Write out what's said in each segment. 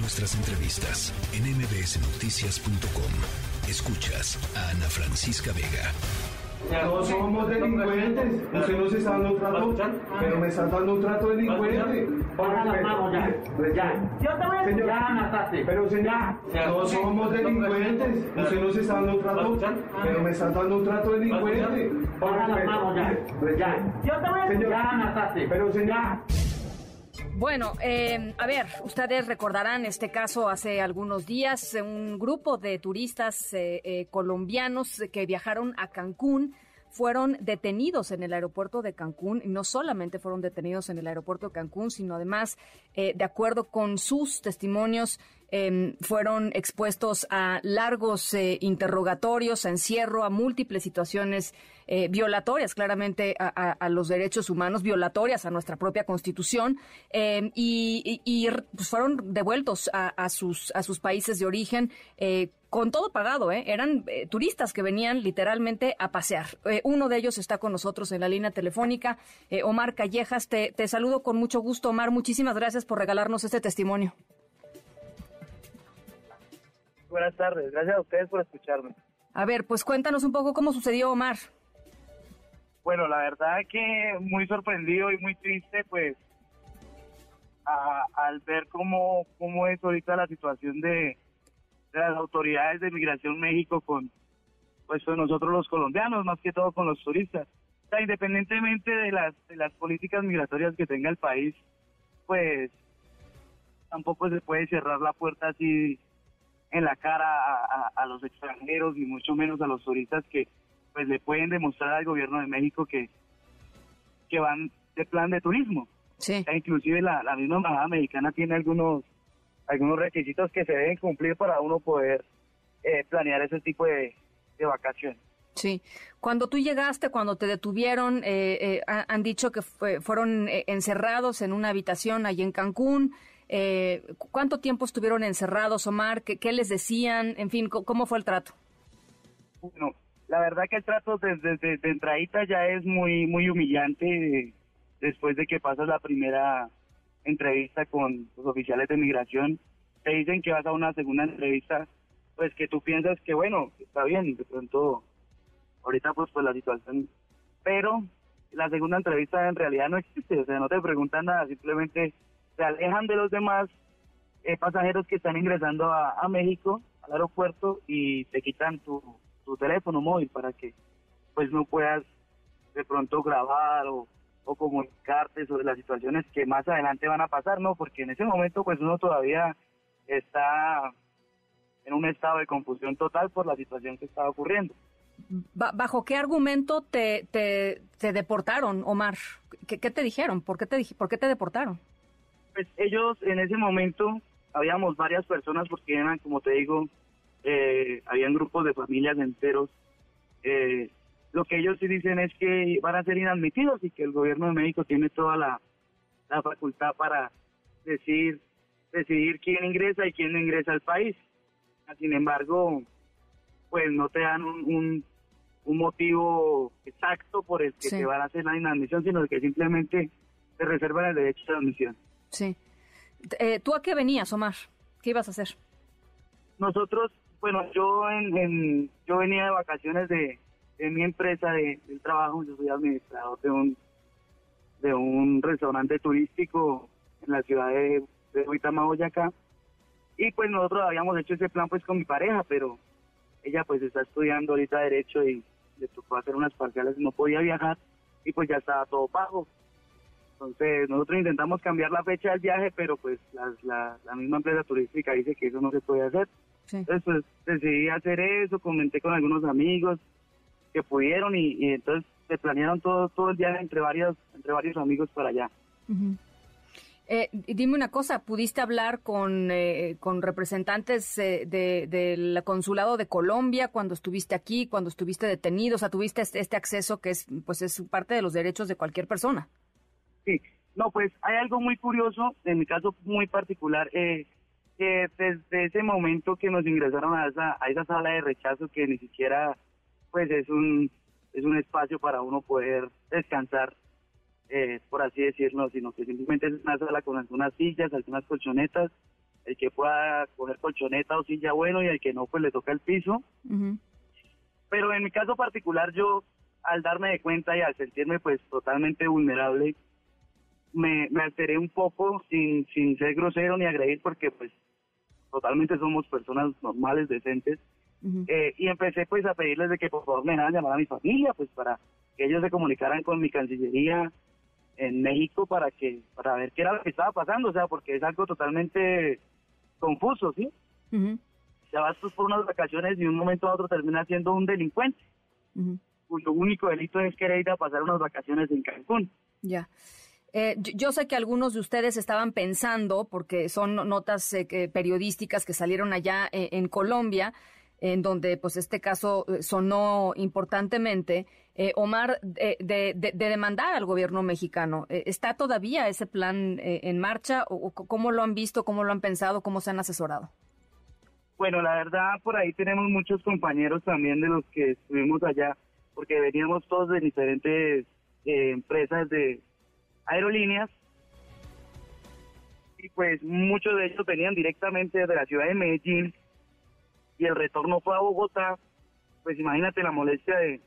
Nuestras entrevistas en mbsnoticias.com. Escuchas a Ana Francisca Vega. No somos delincuentes. Usted nos está dando un trato, pero me están dando un trato delincuente. Manos ya. Ya. Yo te voy a Señor, ya mataste. Pero señor, Ya. no somos delincuentes. Usted nos está dando un trato, pero me están dando un trato delincuente. Manos ya. Ya. Yo te voy a ya mataste. pero señor. Bueno, eh, a ver, ustedes recordarán este caso hace algunos días, un grupo de turistas eh, eh, colombianos que viajaron a Cancún fueron detenidos en el aeropuerto de Cancún no solamente fueron detenidos en el aeropuerto de Cancún, sino además, eh, de acuerdo con sus testimonios, eh, fueron expuestos a largos eh, interrogatorios, a encierro, a múltiples situaciones eh, violatorias claramente a, a- a los derechos humanos, violatorias a nuestra propia constitución, eh, y, y- y, pues, fueron devueltos a, a sus, a sus países de origen. eh, con todo pagado, ¿eh? eran eh, turistas que venían literalmente a pasear. Eh, uno de ellos está con nosotros en la línea telefónica, Omar Callejas. Te, te saludo con mucho gusto, Omar. Muchísimas gracias por regalarnos este testimonio. Buenas tardes, gracias a ustedes por escucharme. A ver, pues cuéntanos un poco cómo sucedió, Omar. Bueno, la verdad que muy sorprendido y muy triste, pues, a- al ver cómo, cómo es ahorita la situación de, las autoridades de Migración México con, pues, con nosotros los colombianos, más que todo con los turistas. O sea, independientemente de las, de las políticas migratorias que tenga el país, pues, tampoco se puede cerrar la puerta así en la cara a- a los extranjeros y mucho menos a los turistas que pues le pueden demostrar al gobierno de México que que van de plan de turismo. Sí. Ya inclusive la, la misma embajada mexicana tiene algunos algunos requisitos que se deben cumplir para uno poder eh, planear ese tipo de, de vacaciones. Sí. Cuando tú llegaste, cuando te detuvieron, eh, eh, ha- han dicho que fue- fueron eh, encerrados en una habitación allí en Cancún. Eh, ¿cu- ¿Cuánto tiempo estuvieron encerrados, Omar? ¿Qué, qué les decían? En fin, ¿cómo fue el trato? Bueno, la verdad que el trato desde de, de entradita ya es muy muy humillante eh, después de que pasas la primera entrevista con los oficiales de migración. Te dicen que vas a una segunda entrevista, pues que tú piensas que bueno, está bien, de pronto ahorita pues pues la situación, pero la segunda entrevista en realidad no existe, o sea, no te preguntan nada, simplemente se alejan de los demás eh, pasajeros que están ingresando a México, al aeropuerto, y te quitan tu, tu teléfono móvil para que pues no puedas de pronto grabar o, o comunicarte sobre las situaciones que más adelante van a pasar, ¿no? Porque en ese momento pues uno todavía está en un estado de confusión total por la situación que estaba ocurriendo. Ba- ¿Bajo qué argumento te, te, te deportaron, Omar? ¿Qué, qué te dijeron? ¿Por qué te, ¿Por qué te deportaron? Pues ellos en ese momento, habíamos varias personas porque eran, como te digo, eh, habían grupos de familias enteros. Eh, lo que ellos sí dicen es que van a ser inadmitidos y que el gobierno de México tiene toda la, la facultad para decir, decidir quién ingresa y quién no ingresa al país. Sin embargo, pues no te dan un, un, un motivo exacto por el que Sí. te van a hacer la inadmisión, sino que simplemente te reservan el derecho de admisión. Sí. Eh, ¿Tú a qué venías, Omar? ¿Qué ibas a hacer? Nosotros, bueno, yo en, en- yo venía de vacaciones de, mi empresa de, trabajo, yo soy administrador de un de un restaurante turístico en la ciudad de, de Huitama. Y pues nosotros habíamos hecho ese plan pues con mi pareja, pero ella pues está estudiando ahorita derecho y le tocó hacer unas parciales, no podía viajar y pues ya estaba todo pago. Entonces nosotros intentamos cambiar la fecha del viaje, pero pues la, la, la misma empresa turística dice que eso no se puede hacer. Sí. Entonces pues decidí hacer eso, comenté con algunos amigos que pudieron y, y entonces se planearon todo todo el viaje entre varios entre varios amigos para allá. Eh, dime una cosa, ¿pudiste hablar con, eh, con representantes eh, de- del consulado de Colombia cuando estuviste aquí, cuando estuviste detenido? O sea, tuviste este, este acceso que es, pues es parte de los derechos de cualquier persona. Sí, no, pues hay algo muy curioso, en mi caso muy particular, eh, que desde ese momento que nos ingresaron a esa, a esa sala de rechazo, que ni siquiera pues es un, es un espacio para uno poder descansar, eh, por así decirlo, sino que simplemente es una sala con algunas sillas, algunas colchonetas, el que pueda coger colchoneta o silla bueno y el que no pues le toca el piso. Pero en mi caso particular yo al darme de cuenta y al sentirme pues totalmente vulnerable, me, me alteré un poco sin, sin ser grosero ni agredir porque pues totalmente somos personas normales, decentes. Eh, y empecé pues a pedirles de que por favor me dejaran llamar a mi familia pues para que ellos se comunicaran con mi cancillería en México para que para ver qué era lo que estaba pasando, o sea, porque es algo totalmente confuso, ¿sí? Ya vas tú por unas vacaciones y de un momento a otro termina siendo un delincuente, cuyo único delito es querer ir a pasar unas vacaciones en Cancún. Ya. Eh, yo, sé que algunos de ustedes estaban pensando, porque son notas eh, periodísticas que salieron allá eh, en Colombia, en donde pues este caso sonó importantemente, Omar, de, demandar al gobierno mexicano. ¿Está todavía ese plan en marcha? ¿O cómo lo han visto, cómo lo han pensado, cómo se han asesorado? Bueno, la verdad, por ahí tenemos muchos compañeros también de los que estuvimos allá, porque veníamos todos de diferentes empresas de aerolíneas y pues muchos de ellos venían directamente de la ciudad de Medellín y el retorno fue a Bogotá, pues imagínate la molestia de,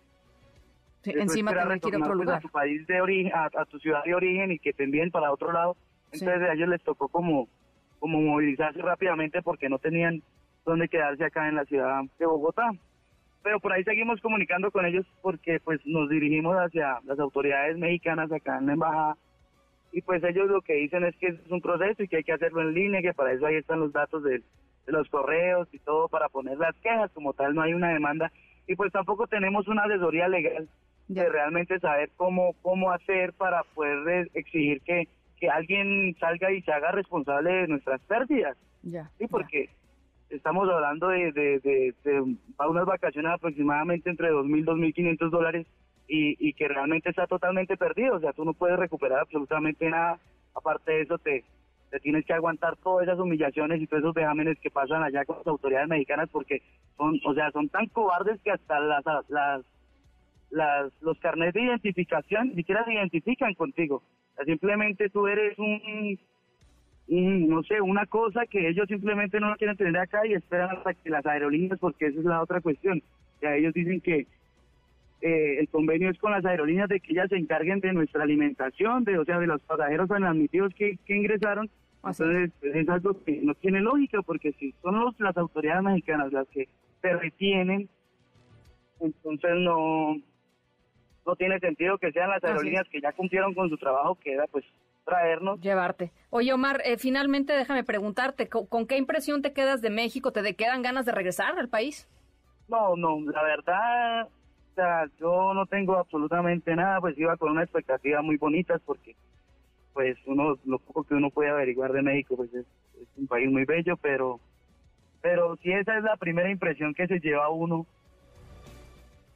encima tener que ir a otro pues, lugar. a tu país de origen, a, tu ciudad de origen y que te envíen para otro lado. Entonces a ellos les tocó como, como movilizarse rápidamente porque no tenían dónde quedarse acá en la ciudad de Bogotá. Pero por ahí seguimos comunicando con ellos porque pues nos dirigimos hacia las autoridades mexicanas acá en la embajada y pues ellos lo que dicen es que es un proceso y que hay que hacerlo en línea, que para eso ahí están los datos de, los correos y todo para poner las quejas, como tal no hay una demanda y pues tampoco tenemos una asesoría legal de realmente saber cómo cómo hacer para poder exigir que, que alguien salga y se haga responsable de nuestras pérdidas. Ya. Sí, porque estamos hablando de, de, de, de unas vacaciones aproximadamente entre 2.000 y 2.500 dólares y, que realmente está totalmente perdido. O sea, tú no puedes recuperar absolutamente nada. Aparte de eso, te, te tienes que aguantar todas esas humillaciones y todos esos vejámenes que pasan allá con las autoridades mexicanas porque son, o sea, son tan cobardes que hasta las, las, las los carnets de identificación ni siquiera se identifican contigo. simplemente tú eres un, no sé, una cosa que ellos simplemente no quieren tener acá y esperan hasta que las aerolíneas, porque esa es la otra cuestión. O sea, ellos dicen que eh, el convenio es con las aerolíneas de que ellas se encarguen de nuestra alimentación, de o sea, de los pasajeros admitidos que, que ingresaron. Entonces, pues, es algo que no tiene lógica, porque si son los, las autoridades mexicanas las que se retienen, entonces no, no tiene sentido que sean las aerolíneas que ya cumplieron con su trabajo, que era pues traernos. Llevarte. Oye, Omar, eh, finalmente déjame preguntarte, ¿con, qué impresión te quedas de México? ¿Te quedan ganas de regresar al país? No, no, la verdad, sea, yo no tengo absolutamente nada, pues iba con una expectativa muy bonita porque pues uno lo poco que uno puede averiguar de México pues es, un país muy bello, pero pero si esa es la primera impresión que se lleva uno,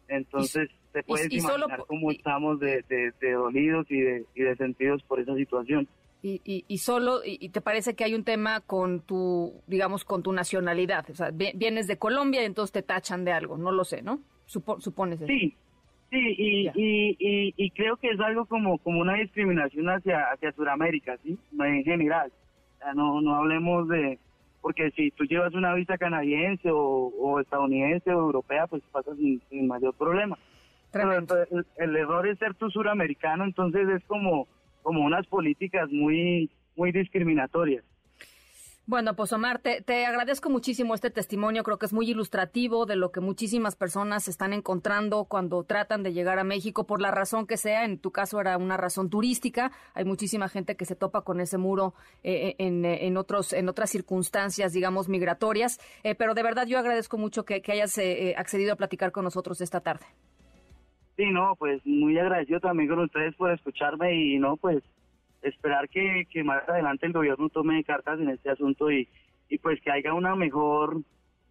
entonces te puedes imaginar cómo estamos de, de, dolidos y de, y de sentidos por esa situación. Y, y, y, solo, y, te parece que hay un tema con tu, digamos, con tu nacionalidad. O sea, vienes de Colombia y entonces te tachan de algo, no lo sé, ¿no? Supones eso. Sí, sí, y, y, y, creo que es algo como, como una discriminación hacia, hacia Sudamérica, ¿sí? En general. no, no hablemos de... Porque si tú llevas una visa canadiense o, estadounidense o europea, pues pasas sin, mayor problema. Pero el, el, error es ser tú suramericano, entonces es como, como unas políticas muy, muy discriminatorias. Bueno, pues Omar, te, agradezco muchísimo este testimonio. Creo que es muy ilustrativo de lo que muchísimas personas están encontrando cuando tratan de llegar a México, por la razón que sea. En tu caso era una razón turística. Hay muchísima gente que se topa con ese muro eh, eh, eh, en, otros, en otras circunstancias, digamos, migratorias. pero de verdad yo agradezco mucho que, que hayas accedido a platicar con nosotros esta tarde. Sí, no, pues muy agradecido también con ustedes por escucharme y no, pues esperar que, que más adelante el gobierno tome cartas en este asunto y, y pues que haya una mejor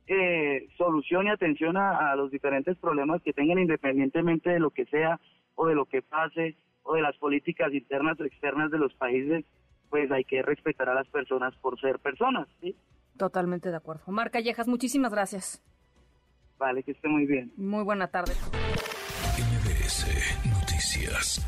eh, solución y atención a, los diferentes problemas que tengan independientemente de lo que sea o de lo que pase o de las políticas internas o externas de los países, pues hay que respetar a las personas por ser personas, ¿sí? Totalmente de acuerdo. Omar Callejas, muchísimas gracias. Vale, que esté muy bien. Muy buena tarde. Noticias.